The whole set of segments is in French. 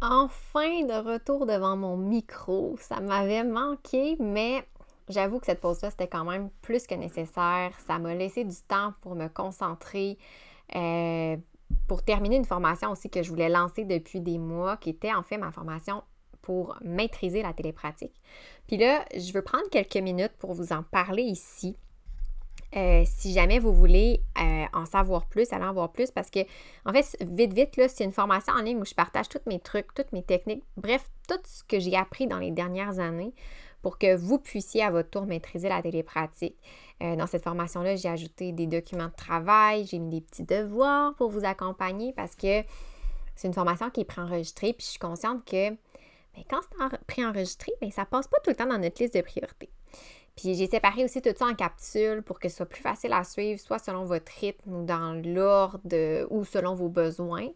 enfin de retour devant mon micro. Ça m'avait manqué, mais j'avoue que cette pause-là, c'était quand même plus que nécessaire. Ça m'a laissé du temps pour me concentrer, euh, pour terminer une formation aussi que je voulais lancer depuis des mois, qui était en fait ma formation pour maîtriser la télépratique. Puis là, je veux prendre quelques minutes pour vous en parler ici. Euh, si jamais vous voulez euh, en savoir plus, aller en voir plus, parce que, en fait, vite, vite, là, c'est une formation en ligne où je partage tous mes trucs, toutes mes techniques, bref, tout ce que j'ai appris dans les dernières années pour que vous puissiez à votre tour maîtriser la télépratique. Euh, dans cette formation-là, j'ai ajouté des documents de travail, j'ai mis des petits devoirs pour vous accompagner parce que c'est une formation qui est préenregistrée, puis je suis consciente que ben, quand c'est préenregistré, ben, ça passe pas tout le temps dans notre liste de priorités. Puis j'ai séparé aussi tout ça en capsules pour que ce soit plus facile à suivre, soit selon votre rythme ou dans l'ordre ou selon vos besoins.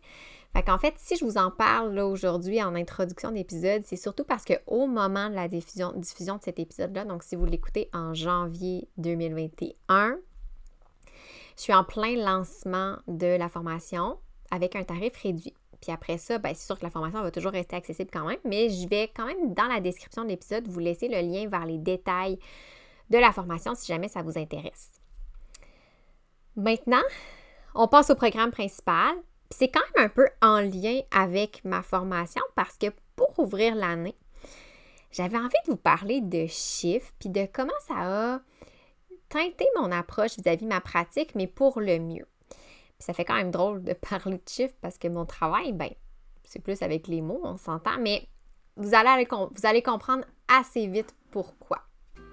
Fait qu'en fait, si je vous en parle là aujourd'hui en introduction d'épisode, c'est surtout parce qu'au moment de la diffusion, diffusion de cet épisode-là, donc si vous l'écoutez en janvier 2021, je suis en plein lancement de la formation avec un tarif réduit. Puis après ça, bien, c'est sûr que la formation va toujours rester accessible quand même, mais je vais quand même dans la description de l'épisode vous laisser le lien vers les détails de la formation si jamais ça vous intéresse. Maintenant, on passe au programme principal. C'est quand même un peu en lien avec ma formation parce que pour ouvrir l'année, j'avais envie de vous parler de chiffres puis de comment ça a teinté mon approche vis-à-vis de ma pratique, mais pour le mieux. ça fait quand même drôle de parler de chiffres parce que mon travail, ben, c'est plus avec les mots, on s'entend, mais vous allez comprendre assez vite pourquoi.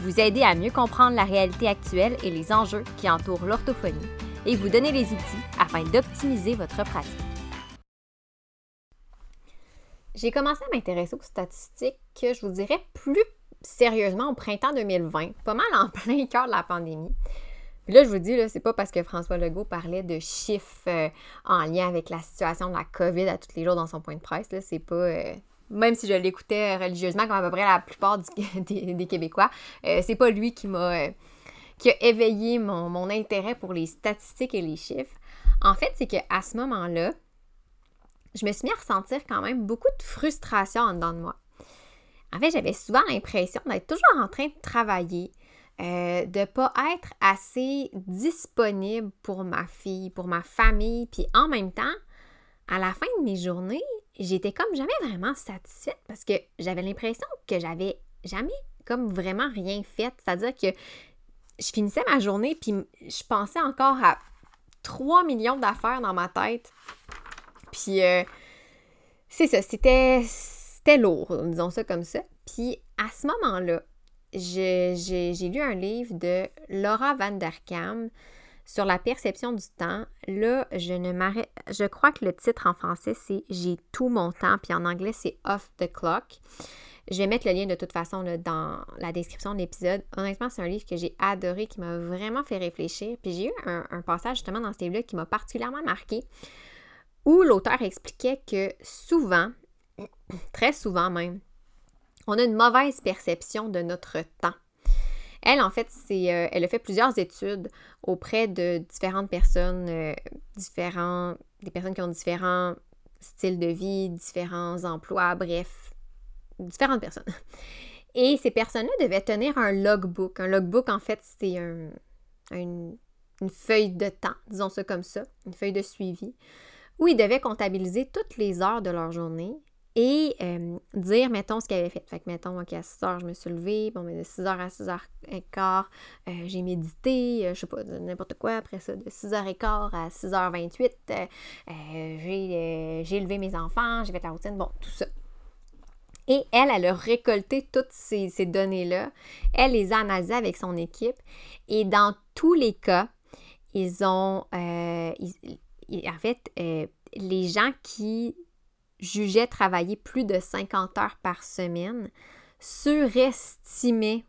Vous aider à mieux comprendre la réalité actuelle et les enjeux qui entourent l'orthophonie et vous donner les outils afin d'optimiser votre pratique. J'ai commencé à m'intéresser aux statistiques que je vous dirais plus sérieusement au printemps 2020, pas mal en plein cœur de la pandémie. Puis là, je vous dis, c'est pas parce que François Legault parlait de chiffres euh, en lien avec la situation de la COVID à tous les jours dans son point de presse. C'est pas, euh, même si je l'écoutais religieusement, comme à peu près la plupart des, Québécois, euh, c'est pas lui qui m'a euh, qui a éveillé mon, intérêt pour les statistiques et les chiffres. En fait, c'est qu'à ce moment-là, je me suis mis à ressentir quand même beaucoup de frustration en dedans de moi. En fait, j'avais souvent l'impression d'être toujours en train de travailler, euh, de ne pas être assez disponible pour ma fille, pour ma famille, puis en même temps, à la fin de mes journées, j'étais comme jamais vraiment satisfaite parce que j'avais l'impression que j'avais jamais comme vraiment rien fait. C'est-à-dire que je finissais ma journée puis je pensais encore à 3 millions d'affaires dans ma tête. Puis euh, c'est ça, c'était, c'était lourd, disons ça comme ça. Puis à ce moment-là, j'ai, j'ai lu un livre de Laura Van Der Kam sur la perception du temps, là, je ne m'arrête. Je crois que le titre en français, c'est J'ai tout mon temps, puis en anglais, c'est Off the Clock. Je vais mettre le lien de toute façon dans la description de l'épisode. Honnêtement, c'est un livre que j'ai adoré, qui m'a vraiment fait réfléchir. Puis j'ai eu un, passage justement dans ce livre-là qui m'a particulièrement marqué, où l'auteur expliquait que souvent, très souvent même, on a une mauvaise perception de notre temps. Elle, en fait, euh, elle a fait plusieurs études auprès de différentes personnes, euh, différents, des personnes qui ont différents styles de vie, différents emplois, bref, différentes personnes. Et ces personnes-là devaient tenir un logbook. Un logbook, en fait, c'est une feuille de temps, disons ça comme ça, une feuille de suivi, où ils devaient comptabiliser toutes les heures de leur journée et euh, dire, mettons, ce qu'elle avait fait. Fait que, mettons, OK, à 6 heures, je me suis levée, bon, mais de 6 heures à 6 heures et quart, euh, j'ai médité, euh, je sais pas, n'importe quoi. Après ça, de 6 heures et quart à 6 h 28, j'ai levé mes enfants, j'ai fait la routine, bon, tout ça. Et elle, elle a récolté toutes ces, données-là. Elle les a analysées avec son équipe. Et dans tous les cas, ils ont, en fait, les gens qui jugeait travailler plus de 50 heures par semaine surestimait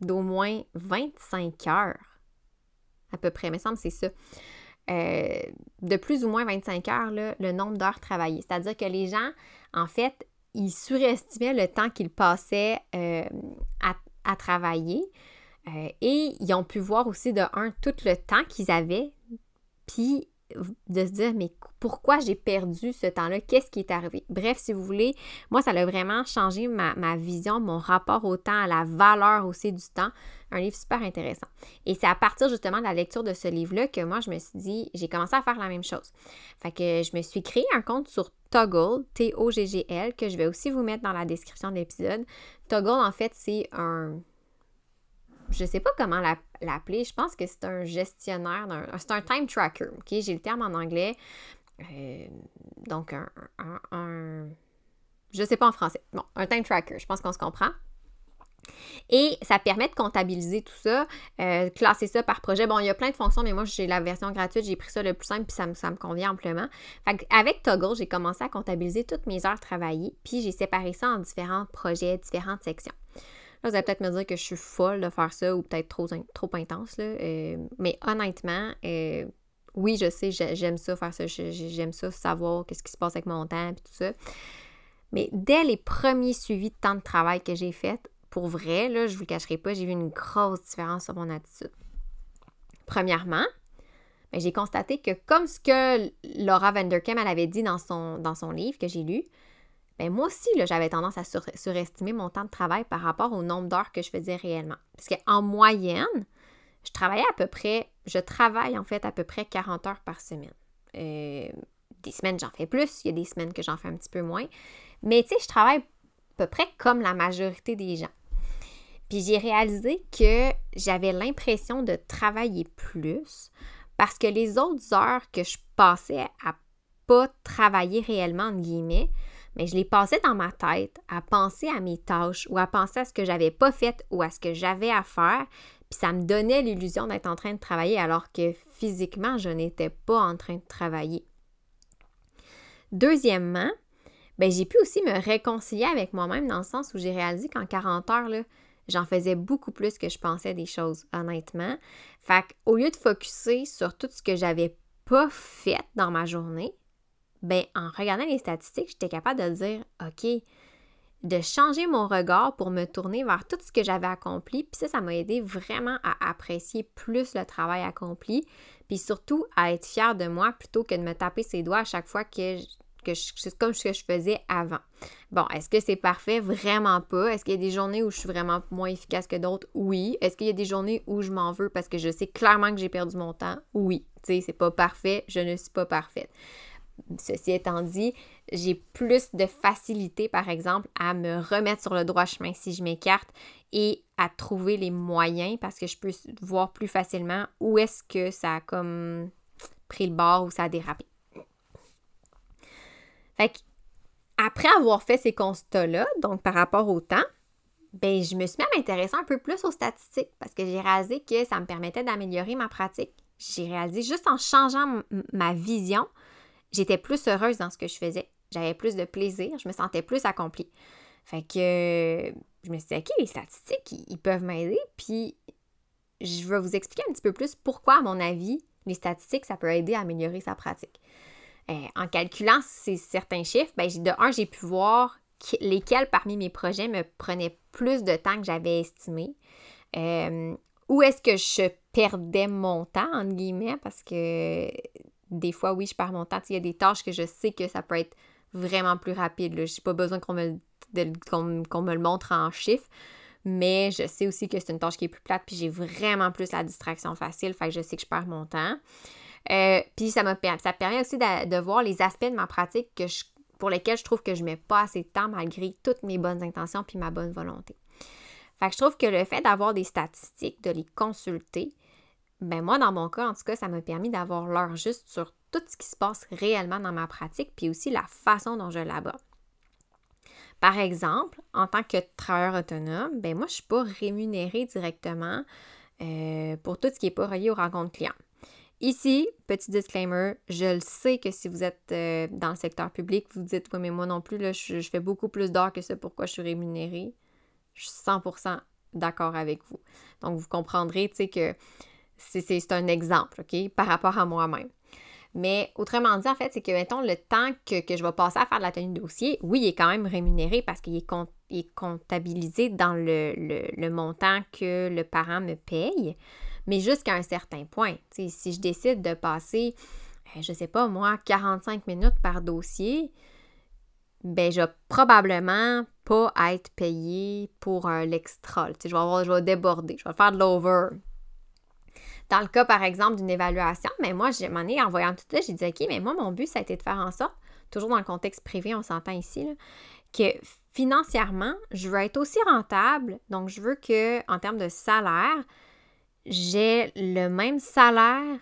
d'au moins 25 heures. À peu près, il me semble c'est ça. Euh, de plus ou moins 25 heures, le nombre d'heures travaillées. C'est-à-dire que les gens, en fait, ils surestimaient le temps qu'ils passaient euh, à, travailler. Euh, et ils ont pu voir aussi de un tout le temps qu'ils avaient, puis de se dire, mais pourquoi j'ai perdu ce temps-là? Qu'est-ce qui est arrivé? Bref, si vous voulez, moi, ça a vraiment changé ma, vision, mon rapport au temps, à la valeur aussi du temps. Un livre super intéressant. Et c'est à partir justement de la lecture de ce livre-là que moi, je me suis dit, j'ai commencé à faire la même chose. Fait que je me suis créé un compte sur Toggle, T-O-G-G-L, que je vais aussi vous mettre dans la description de l'épisode. Toggle, en fait, c'est un je sais pas comment l'appeler, je pense que c'est un gestionnaire, c'est un time tracker, ok? J'ai le terme en anglais, euh, donc un, un, je sais pas en français, bon, un time tracker, je pense qu'on se comprend. Et ça permet de comptabiliser tout ça, euh, classer ça par projet. Bon, il y a plein de fonctions, mais moi, j'ai la version gratuite, j'ai pris ça le plus simple, puis ça me, convient amplement. avec Toggle, j'ai commencé à comptabiliser toutes mes heures travaillées, puis j'ai séparé ça en différents projets, différentes sections vous allez peut-être me dire que je suis folle de faire ça ou peut-être trop, trop intense. Là. Euh, mais honnêtement, euh, oui, je sais, j'aime ça faire ça. J'aime ça savoir qu'est-ce qui se passe avec mon temps et tout ça. Mais dès les premiers suivis de temps de travail que j'ai fait, pour vrai, là, je ne vous le cacherai pas, j'ai vu une grosse différence sur mon attitude. Premièrement, ben, j'ai constaté que comme ce que Laura Vanderkam avait dit dans son, dans son livre que j'ai lu, ben moi aussi, j'avais tendance à surestimer mon temps de travail par rapport au nombre d'heures que je faisais réellement. Parce qu'en moyenne, je travaillais à peu près, je travaille en fait à peu près 40 heures par semaine. Euh, des semaines, j'en fais plus, il y a des semaines que j'en fais un petit peu moins. Mais tu sais, je travaille à peu près comme la majorité des gens. Puis j'ai réalisé que j'avais l'impression de travailler plus parce que les autres heures que je passais à pas travailler réellement, entre guillemets, mais je les passais dans ma tête à penser à mes tâches ou à penser à ce que j'avais pas fait ou à ce que j'avais à faire. Puis ça me donnait l'illusion d'être en train de travailler alors que physiquement, je n'étais pas en train de travailler. Deuxièmement, ben, j'ai pu aussi me réconcilier avec moi-même dans le sens où j'ai réalisé qu'en 40 heures, j'en faisais beaucoup plus que je pensais des choses, honnêtement. Fait qu'au lieu de focuser sur tout ce que j'avais pas fait dans ma journée, ben, en regardant les statistiques, j'étais capable de dire, OK, de changer mon regard pour me tourner vers tout ce que j'avais accompli. Puis ça, ça m'a aidé vraiment à apprécier plus le travail accompli, puis surtout à être fière de moi plutôt que de me taper ses doigts à chaque fois que, que c'est comme ce que je faisais avant. Bon, est-ce que c'est parfait? Vraiment pas. Est-ce qu'il y a des journées où je suis vraiment moins efficace que d'autres? Oui. Est-ce qu'il y a des journées où je m'en veux parce que je sais clairement que j'ai perdu mon temps? Oui. Tu sais, c'est pas parfait, je ne suis pas parfaite. Ceci étant dit, j'ai plus de facilité, par exemple, à me remettre sur le droit chemin si je m'écarte et à trouver les moyens parce que je peux voir plus facilement où est-ce que ça a comme pris le bord ou ça a dérapé. Fait après avoir fait ces constats-là, donc par rapport au temps, ben, je me suis même intéressée un peu plus aux statistiques parce que j'ai réalisé que ça me permettait d'améliorer ma pratique. J'ai réalisé juste en changeant ma vision, j'étais plus heureuse dans ce que je faisais. J'avais plus de plaisir, je me sentais plus accomplie. Fait que je me suis dit, OK, les statistiques, ils, peuvent m'aider. Puis je vais vous expliquer un petit peu plus pourquoi, à mon avis, les statistiques, ça peut aider à améliorer sa pratique. Euh, en calculant ces certains chiffres, ben, de un, j'ai pu voir lesquels parmi mes projets me prenaient plus de temps que j'avais estimé. Euh, où est-ce que je perdais mon temps, entre guillemets, parce que des fois, oui, je perds mon temps. Il y a des tâches que je sais que ça peut être vraiment plus rapide. Je n'ai pas besoin qu'on me, me le montre en chiffres. Mais je sais aussi que c'est une tâche qui est plus plate, puis j'ai vraiment plus la distraction facile, fait je sais que je perds mon temps. Euh, puis ça, ça permet aussi de, voir les aspects de ma pratique que pour lesquels je trouve que je mets pas assez de temps malgré toutes mes bonnes intentions puis ma bonne volonté. Fait que je trouve que le fait d'avoir des statistiques, de les consulter, ben moi, dans mon cas, en tout cas, ça m'a permis d'avoir l'heure juste sur tout ce qui se passe réellement dans ma pratique, puis aussi la façon dont je l'aborde. Par exemple, en tant que travailleur autonome, ben moi, je ne suis pas rémunérée directement euh, pour tout ce qui n'est pas relié aux rencontres clients. Ici, petit disclaimer, je le sais que si vous êtes euh, dans le secteur public, vous dites, oui, mais moi non plus, là, je, fais beaucoup plus d'heures que ça, pourquoi je suis rémunérée? Je suis 100% d'accord avec vous. Donc, vous comprendrez, tu sais, que c'est un exemple, OK, par rapport à moi-même. Mais autrement dit, en fait, c'est que, mettons, le temps que, je vais passer à faire de la tenue de dossier, oui, il est quand même rémunéré parce qu'il est, est, comptabilisé dans le, le, montant que le parent me paye, mais jusqu'à un certain point. si je décide de passer, euh, je sais pas moi, 45 minutes par dossier, ben je vais probablement pas être payé pour l'extra. Je vais, je vais déborder, je vais faire de l'over. Dans le cas, par exemple, d'une évaluation, mais moi, m'en ai en voyant tout ça, j'ai dit, OK, mais moi, mon but, ça a été de faire en sorte, toujours dans le contexte privé, on s'entend ici, que financièrement, je veux être aussi rentable. Donc, je veux que, en termes de salaire, j'ai le même salaire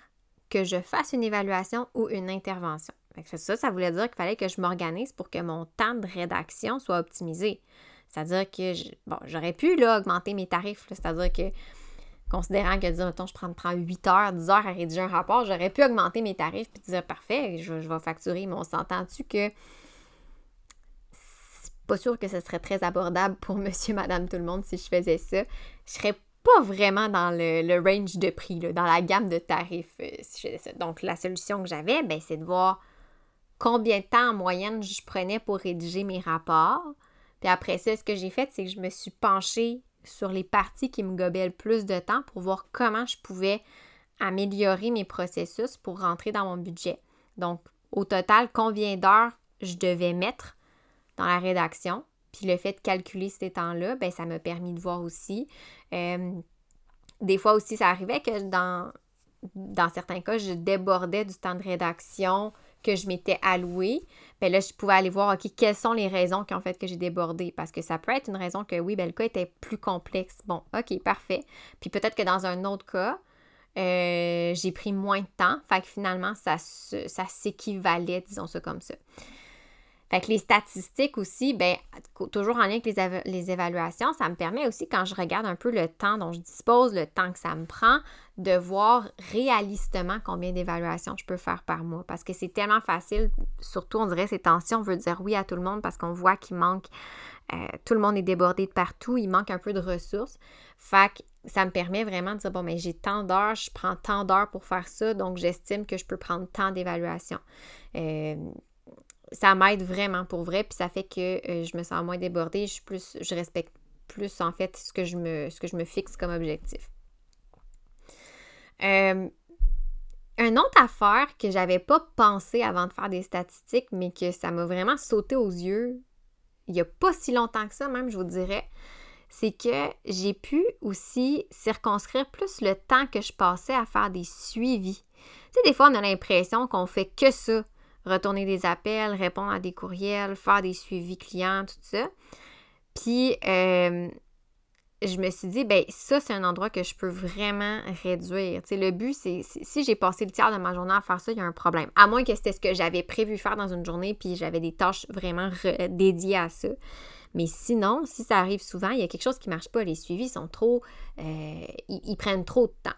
que je fasse une évaluation ou une intervention. Ça, ça voulait dire qu'il fallait que je m'organise pour que mon temps de rédaction soit optimisé. C'est-à-dire que, bon, j'aurais pu là, augmenter mes tarifs, c'est-à-dire que considérant que, disons, je prends, 8 heures, 10 heures à rédiger un rapport, j'aurais pu augmenter mes tarifs puis dire parfait, je, vais facturer, mais on s'entend-tu que c'est pas sûr que ce serait très abordable pour monsieur, madame, tout le monde si je faisais ça. Je serais pas vraiment dans le, range de prix, dans la gamme de tarifs euh, si je faisais ça. Donc, la solution que j'avais, ben, c'est de voir combien de temps en moyenne je prenais pour rédiger mes rapports. Puis après ça, ce que j'ai fait, c'est que je me suis penchée sur les parties qui me gobaient le plus de temps pour voir comment je pouvais améliorer mes processus pour rentrer dans mon budget. Donc, au total, combien d'heures je devais mettre dans la rédaction. Puis le fait de calculer ces temps-là, ben, ça m'a permis de voir aussi. Euh, des fois aussi, ça arrivait que dans, dans certains cas, je débordais du temps de rédaction que je m'étais alloué, bien là, je pouvais aller voir, OK, quelles sont les raisons qui ont fait que j'ai débordé? Parce que ça peut être une raison que, oui, ben, le cas était plus complexe. Bon, OK, parfait. Puis peut-être que dans un autre cas, euh, j'ai pris moins de temps. Fait que finalement, ça, ça s'équivalait, disons ça comme ça. Les statistiques aussi, ben, toujours en lien avec les, évaluations, ça me permet aussi, quand je regarde un peu le temps dont je dispose, le temps que ça me prend, de voir réalistement combien d'évaluations je peux faire par mois. Parce que c'est tellement facile, surtout on dirait ces tensions, on veut dire oui à tout le monde parce qu'on voit qu'il manque, euh, tout le monde est débordé de partout, il manque un peu de ressources. Fait que ça me permet vraiment de dire, bon, mais j'ai tant d'heures, je prends tant d'heures pour faire ça, donc j'estime que je peux prendre tant d'évaluations. Euh, ça m'aide vraiment pour vrai, puis ça fait que euh, je me sens moins débordée, je, plus, je respecte plus en fait ce que je me, ce que je me fixe comme objectif. Euh, une autre affaire que j'avais pas pensé avant de faire des statistiques, mais que ça m'a vraiment sauté aux yeux, il y a pas si longtemps que ça même, je vous dirais, c'est que j'ai pu aussi circonscrire plus le temps que je passais à faire des suivis. Tu sais, des fois, on a l'impression qu'on fait que ça retourner des appels, répondre à des courriels, faire des suivis clients, tout ça. Puis, euh, je me suis dit, ben ça, c'est un endroit que je peux vraiment réduire. Tu sais, le but, c'est si j'ai passé le tiers de ma journée à faire ça, il y a un problème. À moins que c'était ce que j'avais prévu faire dans une journée, puis j'avais des tâches vraiment dédiées à ça. Mais sinon, si ça arrive souvent, il y a quelque chose qui ne marche pas. Les suivis sont trop. Euh, ils, prennent trop de temps.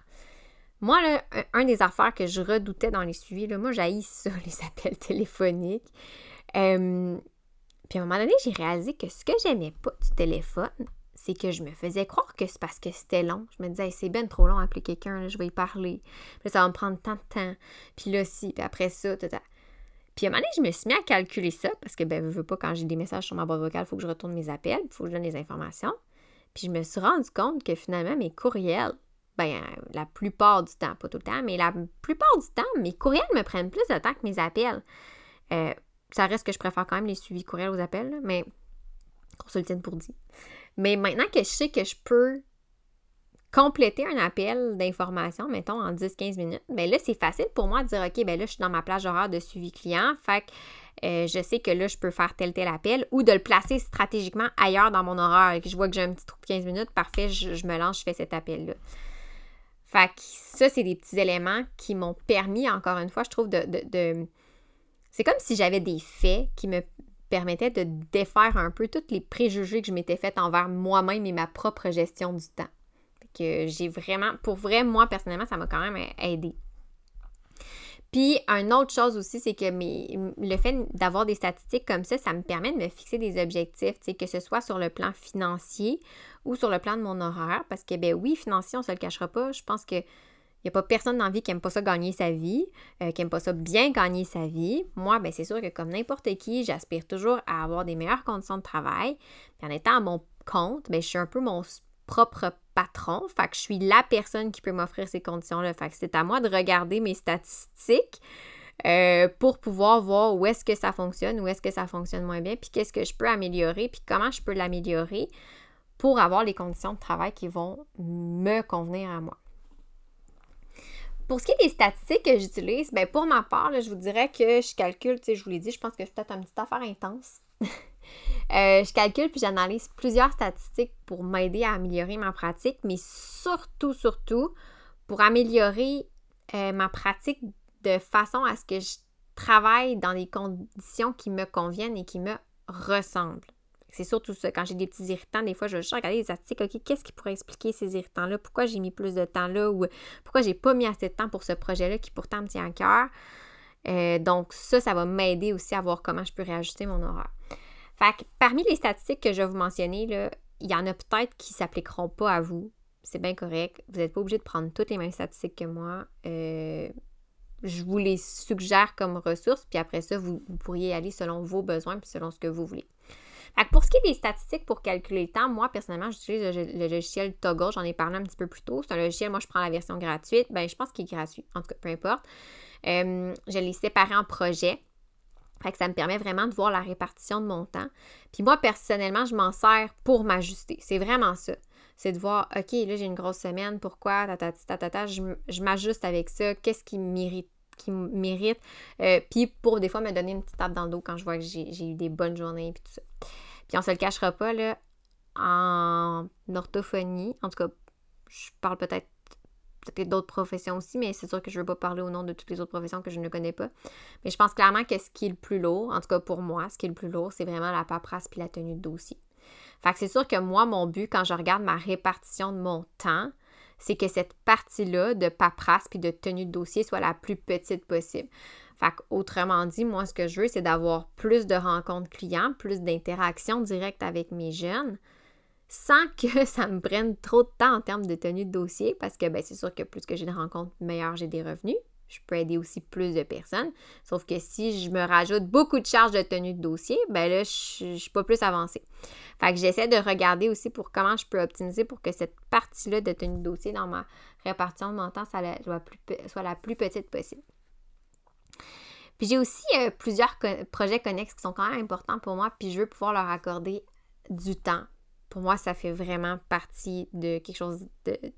Moi, là, un des affaires que je redoutais dans les suivis, là, moi, j'haïs ça, les appels téléphoniques. puis à un moment donné, j'ai réalisé que ce que j'aimais pas du téléphone, c'est que je me faisais croire que c'est parce que c'était long. Je me disais, c'est bien trop long à appeler quelqu'un, je vais y parler. Puis ça va me prendre tant de temps. Puis là, si, puis après ça, tout, Puis à un moment donné, je me suis mis à calculer ça parce que, ben, je veux pas, quand j'ai des messages sur ma boîte vocale, il faut que je retourne mes appels, il faut que je donne les informations. Puis je me suis rendu compte que finalement, mes courriels, ben, la plupart du temps, pas tout le temps, mais la plupart du temps, mes courriels me prennent plus de temps que mes appels. Euh, ça reste que je préfère quand même les suivis courriels aux appels, mais consultine pour dire. Mais maintenant que je sais que je peux compléter un appel d'information, mettons en 10-15 minutes, bien là, c'est facile pour moi de dire OK, ben là, je suis dans ma plage horaire de suivi client. Fait que euh, je sais que là, je peux faire tel tel appel ou de le placer stratégiquement ailleurs dans mon horaire. Je vois que j'ai un petit trou de 15 minutes, parfait, je me lance, je fais cet appel-là. Fait que ça, c'est des petits éléments qui m'ont permis, encore une fois, je trouve, de. C'est comme si j'avais des faits qui me permettaient de défaire un peu tous les préjugés que je m'étais fait envers moi-même et ma propre gestion du temps. Que j'ai vraiment, pour vrai, moi, personnellement, ça m'a quand même aidé. Puis, une autre chose aussi, c'est que le fait d'avoir des statistiques comme ça, ça me permet de me fixer des objectifs, que ce soit sur le plan financier ou sur le plan de mon horaire. Parce que, ben oui, financier, on se le cachera pas. Je pense que n'y a pas personne dans vie qui n'aime pas ça gagner sa vie, euh, qui n'aime pas ça bien gagner sa vie. Moi, ben c'est sûr que comme n'importe qui, j'aspire toujours à avoir des meilleures conditions de travail. Puis en étant à mon compte, ben, je suis un peu mon propre patron. Fait que je suis la personne qui peut m'offrir ces conditions-là. Fait que c'est à moi de regarder mes statistiques euh, pour pouvoir voir où est-ce que ça fonctionne, où est-ce que ça fonctionne moins bien, puis qu'est-ce que je peux améliorer, puis comment je peux l'améliorer pour avoir les conditions de travail qui vont me convenir à moi. Pour ce qui est des statistiques que j'utilise, ben pour ma part, je vous dirais que je calcule, tu je vous l'ai dit, je pense que je suis peut-être une petite affaire intense. Euh, je calcule puis j'analyse plusieurs statistiques pour m'aider à améliorer ma pratique, mais surtout, surtout, pour améliorer euh, ma pratique de façon à ce que je travaille dans des conditions qui me conviennent et qui me ressemblent. C'est surtout ça. Quand j'ai des petits irritants, des fois, je vais juste regarder les statistiques. OK, qu'est-ce qui pourrait expliquer ces irritants-là? Pourquoi j'ai mis plus de temps là? Ou pourquoi j'ai pas mis assez de temps pour ce projet-là qui pourtant me tient à cœur? Euh, donc, ça, ça va m'aider aussi à voir comment je peux réajuster mon horaire. Fait que parmi les statistiques que je vais vous mentionner, il y en a peut-être qui ne s'appliqueront pas à vous. C'est bien correct. Vous n'êtes pas obligé de prendre toutes les mêmes statistiques que moi. Euh, je vous les suggère comme ressources, puis après ça, vous, pourriez aller selon vos besoins puis selon ce que vous voulez pour ce qui est des statistiques pour calculer le temps, moi, personnellement, j'utilise le, logiciel Toggle. J'en ai parlé un petit peu plus tôt. C'est un logiciel, moi, je prends la version gratuite. Ben, je pense qu'il est gratuit. En tout cas, peu importe. Euh, je l'ai séparé en projets. Fait que ça me permet vraiment de voir la répartition de mon temps. Puis moi, personnellement, je m'en sers pour m'ajuster. C'est vraiment ça. C'est de voir, OK, là, j'ai une grosse semaine. Pourquoi? Ta, je, je m'ajuste avec ça. Qu'est-ce qui mérite qui mérite. Euh, puis pour des fois me donner une petite tape dans le dos quand je vois que j'ai eu des bonnes journées et tout ça. Puis on se le cachera pas, là, en orthophonie, en tout cas, je parle peut-être d'autres professions aussi, mais c'est sûr que je ne veux pas parler au nom de toutes les autres professions que je ne connais pas. Mais je pense clairement que ce qui est le plus lourd, en tout cas pour moi, ce qui est le plus lourd, c'est vraiment la paperasse puis la tenue de dossier. Fait c'est sûr que moi, mon but, quand je regarde ma répartition de mon temps, c'est que cette partie-là de paperasse puis de tenue de dossier soit la plus petite possible. Fait autrement dit, moi, ce que je veux, c'est d'avoir plus de rencontres clients, plus d'interactions directes avec mes jeunes, sans que ça me prenne trop de temps en termes de tenue de dossier, parce que ben, c'est sûr que plus que j'ai de rencontres, meilleur j'ai des revenus. Je peux aider aussi plus de personnes. Sauf que si je me rajoute beaucoup de charges de tenue de dossier, ben là, je, ne suis pas plus avancée. Fait que j'essaie de regarder aussi pour comment je peux optimiser pour que cette partie-là de tenue de dossier dans ma répartition de mon temps soit la plus petite possible. Puis j'ai aussi euh, plusieurs projets connexes qui sont quand même importants pour moi, puis je veux pouvoir leur accorder du temps. Pour moi, ça fait vraiment partie de quelque chose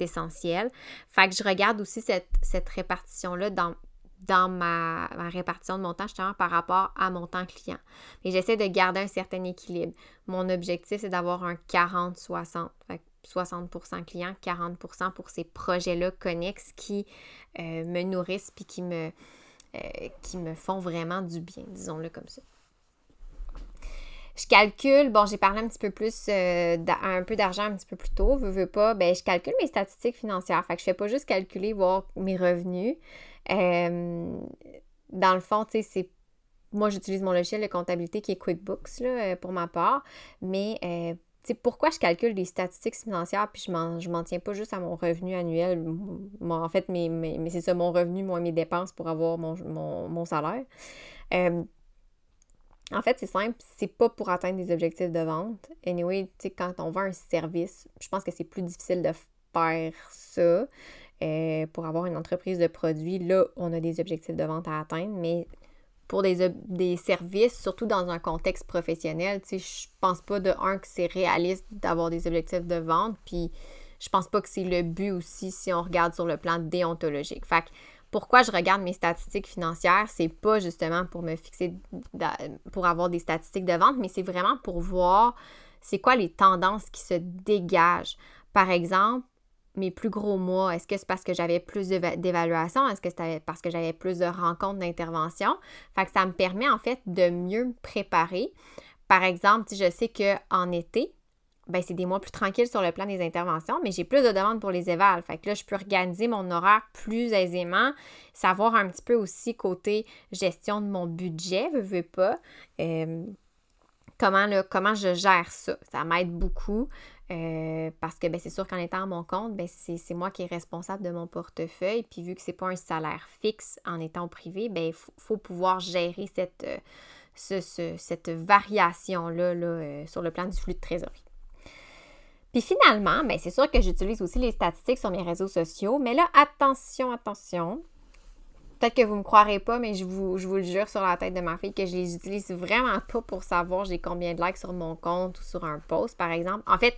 d'essentiel. fait que je regarde aussi cette, répartition-là dans, dans ma, répartition de mon temps justement par rapport à mon temps client. Mais j'essaie de garder un certain équilibre. Mon objectif, c'est d'avoir un 40-60. 60% client, 40% pour ces projets-là connexes qui euh, me nourrissent puis qui me, euh, qui me font vraiment du bien, disons-le comme ça. Je calcule, bon, j'ai parlé un petit peu plus, euh, un peu d'argent un petit peu plus tôt, veux, veux pas, ben, je calcule mes statistiques financières. Fait que je fais pas juste calculer, voir mes revenus. Euh, dans le fond, tu sais, c'est moi, j'utilise mon logiciel de comptabilité qui est QuickBooks là, pour ma part, mais c'est pourquoi je calcule les statistiques financières puis je m'en, m'en tiens pas juste à mon revenu annuel. en fait, mais, c'est ça, mon revenu, moins mes dépenses pour avoir mon, salaire? Euh, en fait, c'est simple, c'est pas pour atteindre des objectifs de vente. Anyway, tu sais, quand on vend un service, je pense que c'est plus difficile de faire ça. Euh, pour avoir une entreprise de produits, là, on a des objectifs de vente à atteindre, mais pour des, des, services, surtout dans un contexte professionnel. Tu sais, je pense pas de un que c'est réaliste d'avoir des objectifs de vente, puis je pense pas que c'est le but aussi si on regarde sur le plan déontologique. Fait que pourquoi je regarde mes statistiques financières, c'est pas justement pour me fixer pour avoir des statistiques de vente, mais c'est vraiment pour voir c'est quoi les tendances qui se dégagent. Par exemple, mes plus gros mois? Est-ce que c'est parce que j'avais plus d'évaluation? Est-ce que c'était parce que j'avais plus de rencontres d'intervention? Fait ça me permet en fait de mieux me préparer. Par exemple, je sais qu'en été, ben c'est des mois plus tranquilles sur le plan des interventions, mais j'ai plus de demandes pour les évals. Fait que là, je peux organiser mon horaire plus aisément, savoir un petit peu aussi côté gestion de mon budget, veux, veux pas. Euh, comment, comment je gère ça. Ça m'aide beaucoup. Euh, parce que ben, c'est sûr qu'en étant à mon compte, ben, c'est moi qui est responsable de mon portefeuille. Puis vu que c'est pas un salaire fixe en étant au privé, ben, il faut, pouvoir gérer cette, euh, cette variation-là là, sur le plan du flux de trésorerie. Puis finalement, ben c'est sûr que j'utilise aussi les statistiques sur mes réseaux sociaux, mais là, attention, attention. Peut-être que vous ne me croirez pas, mais je vous, je vous le jure sur la tête de ma fille que je les utilise vraiment pas pour savoir j'ai combien de likes sur mon compte ou sur un post, par exemple. En fait,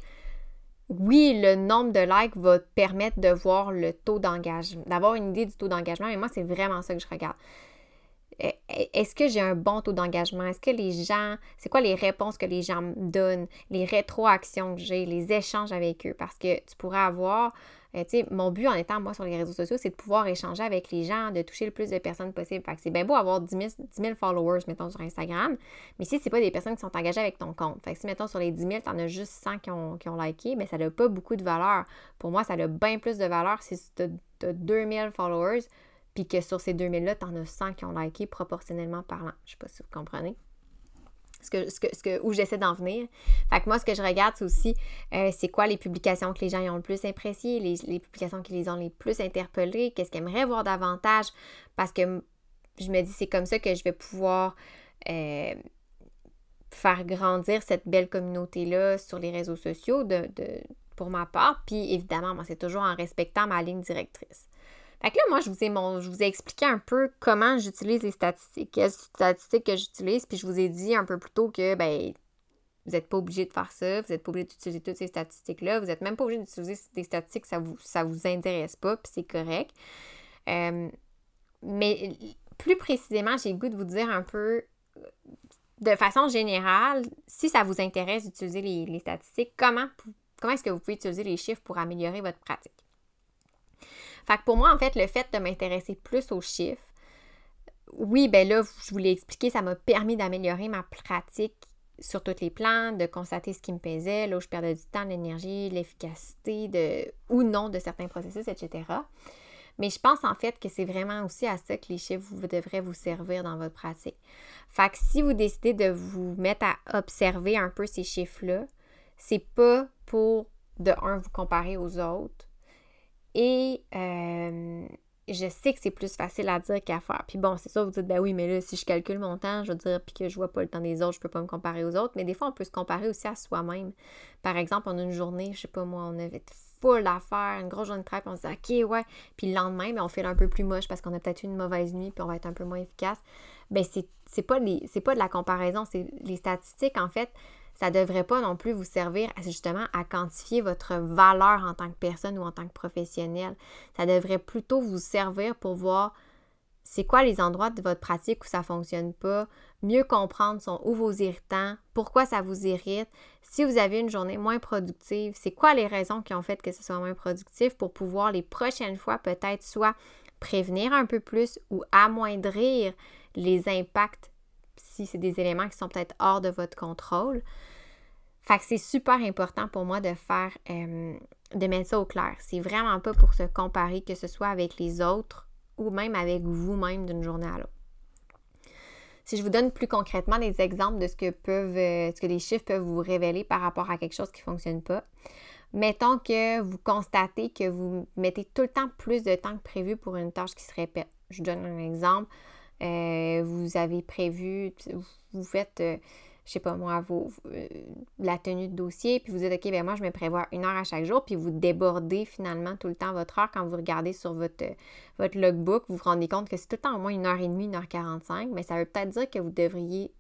oui, le nombre de likes va permettre de voir le taux d'engagement, d'avoir une idée du taux d'engagement, mais moi, c'est vraiment ça que je regarde. Euh, est-ce que j'ai un bon taux d'engagement? Est-ce que les gens, c'est quoi les réponses que les gens me donnent, les rétroactions que j'ai, les échanges avec eux? Parce que tu pourrais avoir, euh, tu sais, mon but en étant moi sur les réseaux sociaux, c'est de pouvoir échanger avec les gens, de toucher le plus de personnes possible. Fait que c'est bien beau avoir 10 000, followers, mettons, sur Instagram, mais si c'est pas des personnes qui sont engagées avec ton compte, fait que si, mettons, sur les 10 000, tu en as juste 100 qui ont, qui liké, mais ça n'a pas beaucoup de valeur. Pour moi, ça a bien plus de valeur si tu as 2000 followers puis que sur ces 2000-là, tu en as 100 qui ont liké proportionnellement parlant. Je sais pas si vous comprenez. Ce que, ce que, ce que, où j'essaie d'en venir. Fait que moi, ce que je regarde, c'est aussi euh, c'est quoi les publications que les gens ont le plus appréciées, les, publications qui les ont les plus interpellées, qu'est-ce qu'ils aimeraient voir davantage. Parce que je me dis, c'est comme ça que je vais pouvoir euh, faire grandir cette belle communauté-là sur les réseaux sociaux de, pour ma part. Puis évidemment, moi, c'est toujours en respectant ma ligne directrice. Fait que là, moi, je vous ai, je vous ai expliqué un peu comment j'utilise les statistiques, quelles statistiques que j'utilise, puis je vous ai dit un peu plus tôt que, ben, vous n'êtes pas obligé de faire ça, vous n'êtes pas obligé d'utiliser toutes ces statistiques-là, vous n'êtes même pas obligé d'utiliser des statistiques, ça vous, ça vous intéresse pas, puis c'est correct. Euh, mais plus précisément, j'ai le goût de vous dire un peu, de façon générale, si ça vous intéresse d'utiliser les, les statistiques, comment, comment est-ce que vous pouvez utiliser les chiffres pour améliorer votre pratique? Fait que pour moi, en fait, le fait de m'intéresser plus aux chiffres, oui, ben là, je vous l'ai expliqué, ça m'a permis d'améliorer ma pratique sur tous les plans, de constater ce qui me pesait, là où je perdais du temps, de l'énergie, l'efficacité de ou non de certains processus, etc. Mais je pense en fait que c'est vraiment aussi à ça que les chiffres vous, devraient vous servir dans votre pratique. Fait que si vous décidez de vous mettre à observer un peu ces chiffres-là, c'est pas pour de un vous comparer aux autres, et euh, je sais que c'est plus facile à dire qu'à faire. Puis bon, c'est ça, vous dites, ben oui, mais là, si je calcule mon temps, je veux dire, puis que je vois pas le temps des autres, je peux pas me comparer aux autres. Mais des fois, on peut se comparer aussi à soi-même. Par exemple, on a une journée, je sais pas moi, on avait full à faire, une grosse journée de travail, puis on se dit, OK, ouais. Puis le lendemain, ben, on fait un peu plus moche parce qu'on a peut-être eu une mauvaise nuit, puis on va être un peu moins efficace. Ben, c'est pas, pas de la comparaison, c'est les statistiques, en fait ça ne devrait pas non plus vous servir justement à quantifier votre valeur en tant que personne ou en tant que professionnel. Ça devrait plutôt vous servir pour voir c'est quoi les endroits de votre pratique où ça ne fonctionne pas, mieux comprendre son, où vos irritants, pourquoi ça vous irrite, si vous avez une journée moins productive, c'est quoi les raisons qui ont fait que ce soit moins productif pour pouvoir les prochaines fois peut-être soit prévenir un peu plus ou amoindrir les impacts si c'est des éléments qui sont peut-être hors de votre contrôle. Fait que c'est super important pour moi de faire, euh, de mettre ça au clair. C'est vraiment pas pour se comparer, que ce soit avec les autres ou même avec vous-même d'une journée à l'autre. Si je vous donne plus concrètement des exemples de ce que peuvent, euh, ce que les chiffres peuvent vous révéler par rapport à quelque chose qui ne fonctionne pas, mettons que vous constatez que vous mettez tout le temps plus de temps que prévu pour une tâche qui se répète. Je vous donne un exemple. Euh, vous avez prévu, vous faites, je sais pas moi, euh, la tenue de dossier, puis vous dites, OK, ben moi, je me prévois une heure à chaque jour, puis vous débordez finalement tout le temps votre heure quand vous regardez sur votre, votre logbook, vous vous rendez compte que c'est tout le temps au moins une heure et demie, une heure quarante-cinq, mais ça veut peut-être dire que vous devriez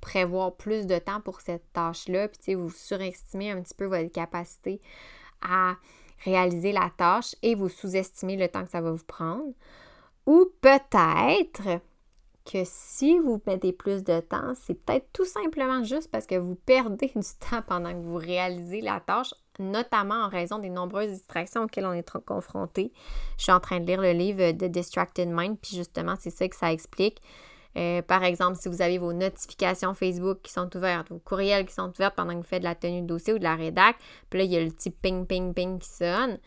prévoir plus de temps pour cette tâche-là, puis vous surestimez un petit peu votre capacité à réaliser la tâche et vous sous-estimez le temps que ça va vous prendre. Ou peut-être que si vous mettez plus de temps, c'est peut-être tout simplement juste parce que vous perdez du temps pendant que vous réalisez la tâche, notamment en raison des nombreuses distractions auxquelles on est confronté. Je suis en train de lire le livre de Distracted Mind, puis justement, c'est ça que ça explique. Euh, par exemple, si vous avez vos notifications Facebook qui sont ouvertes, vos courriels qui sont ouverts pendant que vous faites de la tenue de dossier ou de la rédac, puis là, il y a le petit ping, ping, ping qui sonne.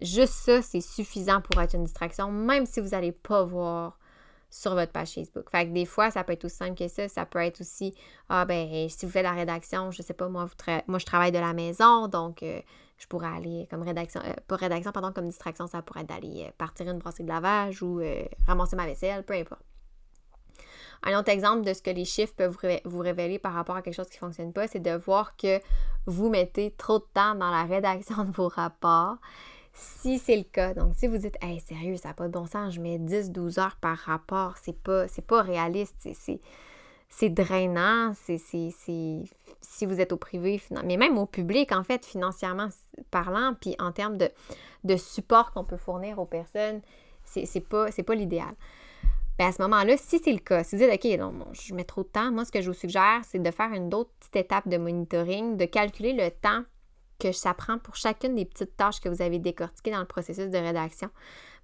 Juste ça, c'est suffisant pour être une distraction, même si vous n'allez pas voir sur votre page Facebook. Fait que des fois, ça peut être aussi simple que ça. Ça peut être aussi, ah ben, si vous faites la rédaction, je sais pas, moi, moi je travaille de la maison, donc euh, je pourrais aller comme rédaction, euh, pas rédaction, pardon, comme distraction, ça pourrait être d'aller euh, partir une brossée de lavage ou ramasser ma vaisselle, peu importe. Un autre exemple de ce que les chiffres peuvent vous révéler par rapport à quelque chose qui ne fonctionne pas, c'est de voir que vous mettez trop de temps dans la rédaction de vos rapports si c'est le cas, donc si vous dites Hey, sérieux, ça n'a pas de bon sens, je mets 10-12 heures par rapport, c'est pas, pas réaliste, c'est drainant, c'est si vous êtes au privé, mais même au public, en fait, financièrement parlant, puis en termes de, de support qu'on peut fournir aux personnes, c'est pas, pas l'idéal. Ben à ce moment-là, si c'est le cas, si vous dites, OK, non, je mets trop de temps, moi, ce que je vous suggère, c'est de faire une autre petite étape de monitoring, de calculer le temps que ça prend pour chacune des petites tâches que vous avez décortiquées dans le processus de rédaction.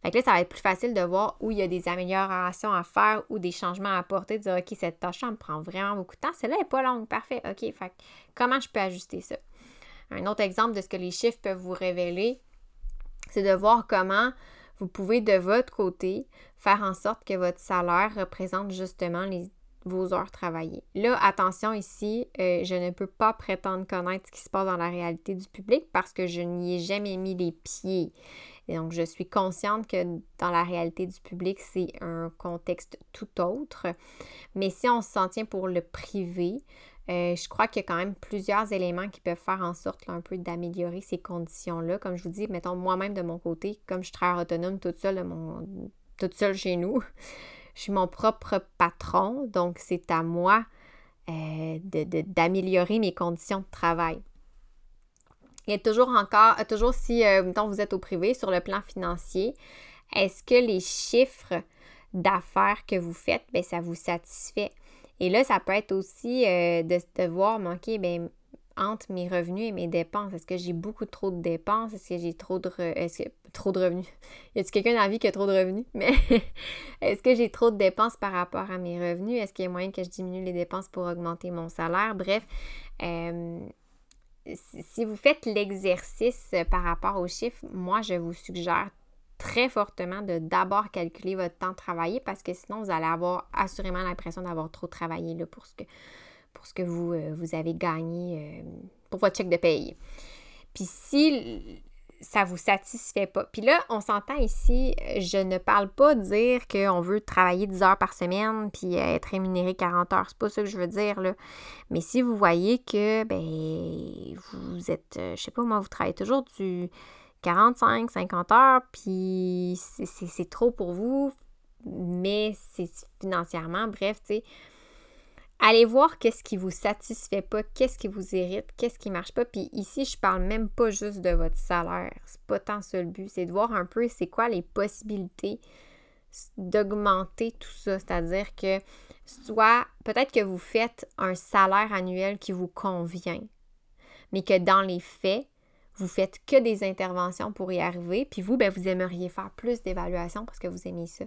Fait que là, ça va être plus facile de voir où il y a des améliorations à faire ou des changements à apporter, de dire OK, cette tâche-là me prend vraiment beaucoup de temps. Celle-là n'est pas longue, parfait. OK, fait comment je peux ajuster ça? Un autre exemple de ce que les chiffres peuvent vous révéler, c'est de voir comment vous pouvez de votre côté faire en sorte que votre salaire représente justement les vos heures travaillées. Là, attention ici, euh, je ne peux pas prétendre connaître ce qui se passe dans la réalité du public parce que je n'y ai jamais mis les pieds. Donc, je suis consciente que dans la réalité du public, c'est un contexte tout autre. Mais si on s'en tient pour le privé, euh, je crois qu'il y a quand même plusieurs éléments qui peuvent faire en sorte un peu d'améliorer ces conditions-là. Comme je vous dis, mettons moi-même de mon côté, comme je travaille autonome toute seule, toute seule chez nous, je suis mon propre patron, donc c'est à moi euh, d'améliorer mes conditions de travail. A toujours encore, euh, toujours si, euh, vous êtes au privé, sur le plan financier, est-ce que les chiffres d'affaires que vous faites, bien, ça vous satisfait? Et là, ça peut être aussi de, de, voir, OK, bien, entre mes revenus et mes dépenses? Est-ce que j'ai beaucoup trop de dépenses? Est-ce que j'ai trop de, est-ce que... trop de revenus? y a-t-il quelqu'un dans la vie qui a trop de revenus? Mais est-ce que j'ai trop de dépenses par rapport à mes revenus? Est-ce qu'il y a moyen que je diminue les dépenses pour augmenter mon salaire? Bref, euh, si vous faites l'exercice par rapport aux chiffres, moi, je vous suggère très fortement de d'abord calculer votre temps de travailler parce que sinon, vous allez avoir assurément l'impression d'avoir trop travaillé là, pour ce que pour ce que vous, euh, avez gagné euh, pour votre chèque de paye. Puis si ça vous satisfait pas. Puis là, on s'entend ici, je ne parle pas de dire qu'on veut travailler 10 heures par semaine puis être rémunéré 40 heures. C'est pas ça que je veux dire, là. Mais si vous voyez que, ben, vous êtes, euh, je sais pas, moi, vous travaillez toujours du 45, 50 heures, puis c'est trop pour vous, mais c'est financièrement, bref, tu sais, Allez voir qu'est-ce qui vous satisfait pas, qu'est-ce qui vous irrite, qu'est-ce qui marche pas. Puis ici, je parle même pas juste de votre salaire. C'est pas tant ça le but. C'est de voir un peu c'est quoi les possibilités d'augmenter tout ça. C'est-à-dire que soit peut-être que vous faites un salaire annuel qui vous convient, mais que dans les faits, vous faites que des interventions pour y arriver, puis vous, ben, vous aimeriez faire plus d'évaluations parce que vous aimez ça.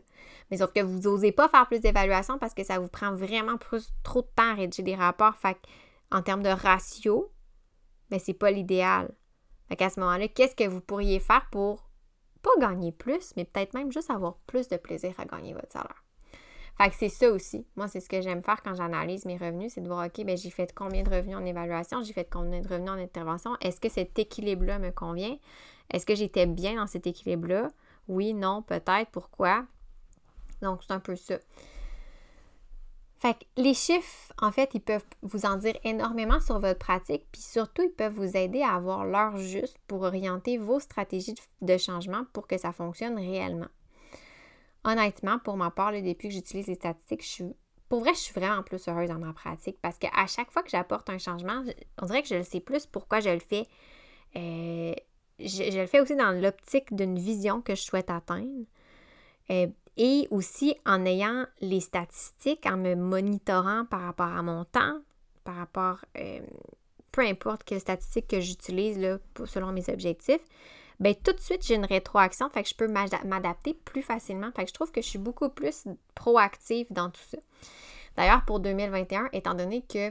Mais sauf que vous n'osez pas faire plus d'évaluations parce que ça vous prend vraiment trop de temps à rédiger des rapports. Fait en termes de ratio, ben, c'est pas l'idéal. Fait qu'à ce moment-là, qu'est-ce que vous pourriez faire pour pas gagner plus, mais peut-être même juste avoir plus de plaisir à gagner votre salaire? Fait que c'est ça aussi. Moi, c'est ce que j'aime faire quand j'analyse mes revenus, c'est de voir, OK, ben j'ai fait combien de revenus en évaluation, j'ai fait combien de revenus en intervention? Est-ce que cet équilibre-là me convient? Est-ce que j'étais bien dans cet équilibre-là? Oui, non, peut-être, pourquoi? Donc, c'est un peu ça. Fait que les chiffres, en fait, ils peuvent vous en dire énormément sur votre pratique, puis surtout, ils peuvent vous aider à avoir l'heure juste pour orienter vos stratégies de changement pour que ça fonctionne réellement honnêtement, pour ma part, depuis que j'utilise les statistiques, je suis, pour vrai, je suis vraiment plus heureuse dans ma pratique parce qu'à chaque fois que j'apporte un changement, on dirait que je le sais plus pourquoi je le fais. Euh, je, le fais aussi dans l'optique d'une vision que je souhaite atteindre. Euh, et aussi en ayant les statistiques, en me monitorant par rapport à mon temps, par rapport, euh, peu importe quelle statistique que j'utilise selon mes objectifs, ben tout de suite, j'ai une rétroaction, fait que je peux m'adapter plus facilement. Fait que je trouve que je suis beaucoup plus proactive dans tout ça. D'ailleurs, pour 2021, étant donné que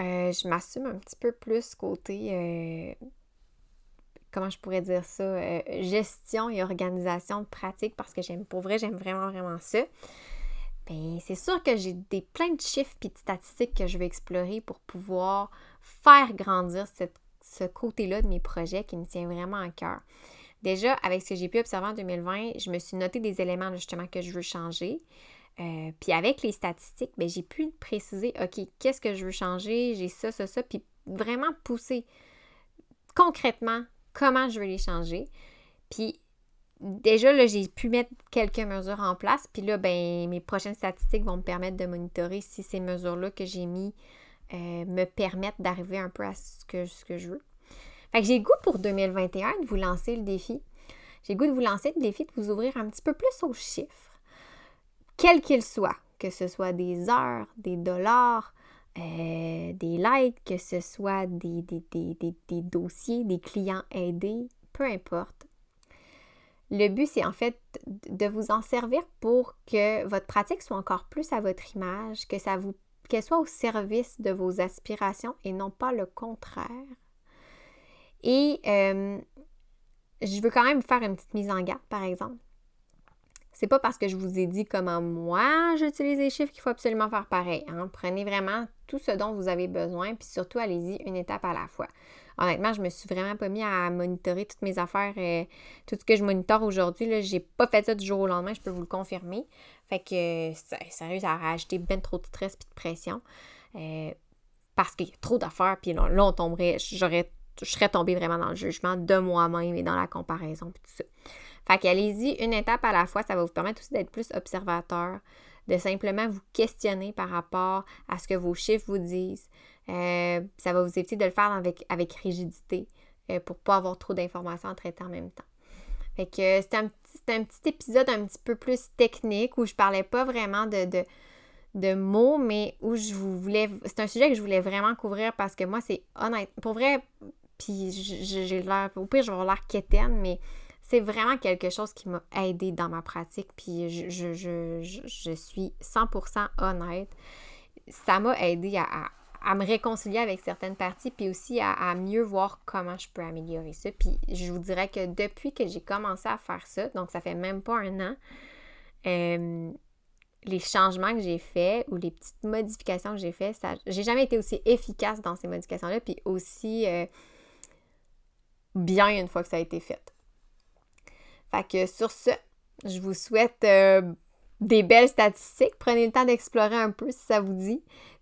euh, je m'assume un petit peu plus côté, euh, comment je pourrais dire ça, euh, gestion et organisation de pratique parce que j'aime, pour vrai, j'aime vraiment, vraiment ça. Bien, c'est sûr que j'ai des plein de chiffres et de statistiques que je vais explorer pour pouvoir faire grandir ce côté-là de mes projets qui me tient vraiment à cœur. Déjà, avec ce que j'ai pu observer en 2020, je me suis noté des éléments justement que je veux changer. Euh, puis avec les statistiques, ben, j'ai pu préciser, OK, qu'est-ce que je veux changer, j'ai ça, ça, ça, puis vraiment pousser concrètement comment je veux les changer. Puis déjà, là, j'ai pu mettre quelques mesures en place, puis là, ben, mes prochaines statistiques vont me permettre de monitorer si ces mesures-là que j'ai mis euh, me permettent d'arriver un peu à ce que, je veux. Fait que j'ai goût pour 2021 de vous lancer le défi. J'ai goût de vous lancer le défi de vous ouvrir un petit peu plus aux chiffres quel qu'il soit, que ce soit des heures, des dollars, euh, des likes, que ce soit des, dossiers, des clients aidés, peu importe. Le but, c'est en fait de vous en servir pour que votre pratique soit encore plus à votre image, que ça vous qu'elle soit au service de vos aspirations et non pas le contraire. Et euh, je veux quand même faire une petite mise en garde, par exemple. C'est pas parce que je vous ai dit comment moi j'utilise les chiffres qu'il faut absolument faire pareil. Hein. Prenez vraiment tout ce dont vous avez besoin, puis surtout allez-y une étape à la fois. Honnêtement, je me suis vraiment pas mis à monitorer toutes mes affaires, et tout ce que je monitore aujourd'hui. J'ai pas fait ça du jour au lendemain, je peux vous le confirmer. Fait que, sérieux, ça a rajouté bien trop de stress et de pression. Euh, parce qu'il y a trop d'affaires, puis là, on tomberait, j'aurais, je serais tombée vraiment dans le jugement de moi-même et dans la comparaison, puis tout ça. Fait qu'allez-y une étape à la fois, ça va vous permettre aussi d'être plus observateur, de simplement vous questionner par rapport à ce que vos chiffres vous disent. Euh, ça va vous éviter de le faire avec, avec rigidité euh, pour ne pas avoir trop d'informations à traiter en même temps. Fait que c'était un, un, petit épisode un petit peu plus technique où je parlais pas vraiment de, de, de mots, mais où je vous voulais. C'est un sujet que je voulais vraiment couvrir parce que moi, c'est honnête. Pour vrai, puis j'ai l'air. Au pire, je vais avoir l'air quétaine, mais c'est vraiment quelque chose qui m'a aidé dans ma pratique, puis je, je, suis 100% honnête. Ça m'a aidé à, me réconcilier avec certaines parties, puis aussi à, mieux voir comment je peux améliorer ça. Puis je vous dirais que depuis que j'ai commencé à faire ça, donc ça fait même pas un an, euh, les changements que j'ai faits ou les petites modifications que j'ai faites, j'ai jamais été aussi efficace dans ces modifications-là, puis aussi euh, bien une fois que ça a été fait. Fait que sur ce, je vous souhaite euh, des belles statistiques. Prenez le temps d'explorer un peu si ça vous dit.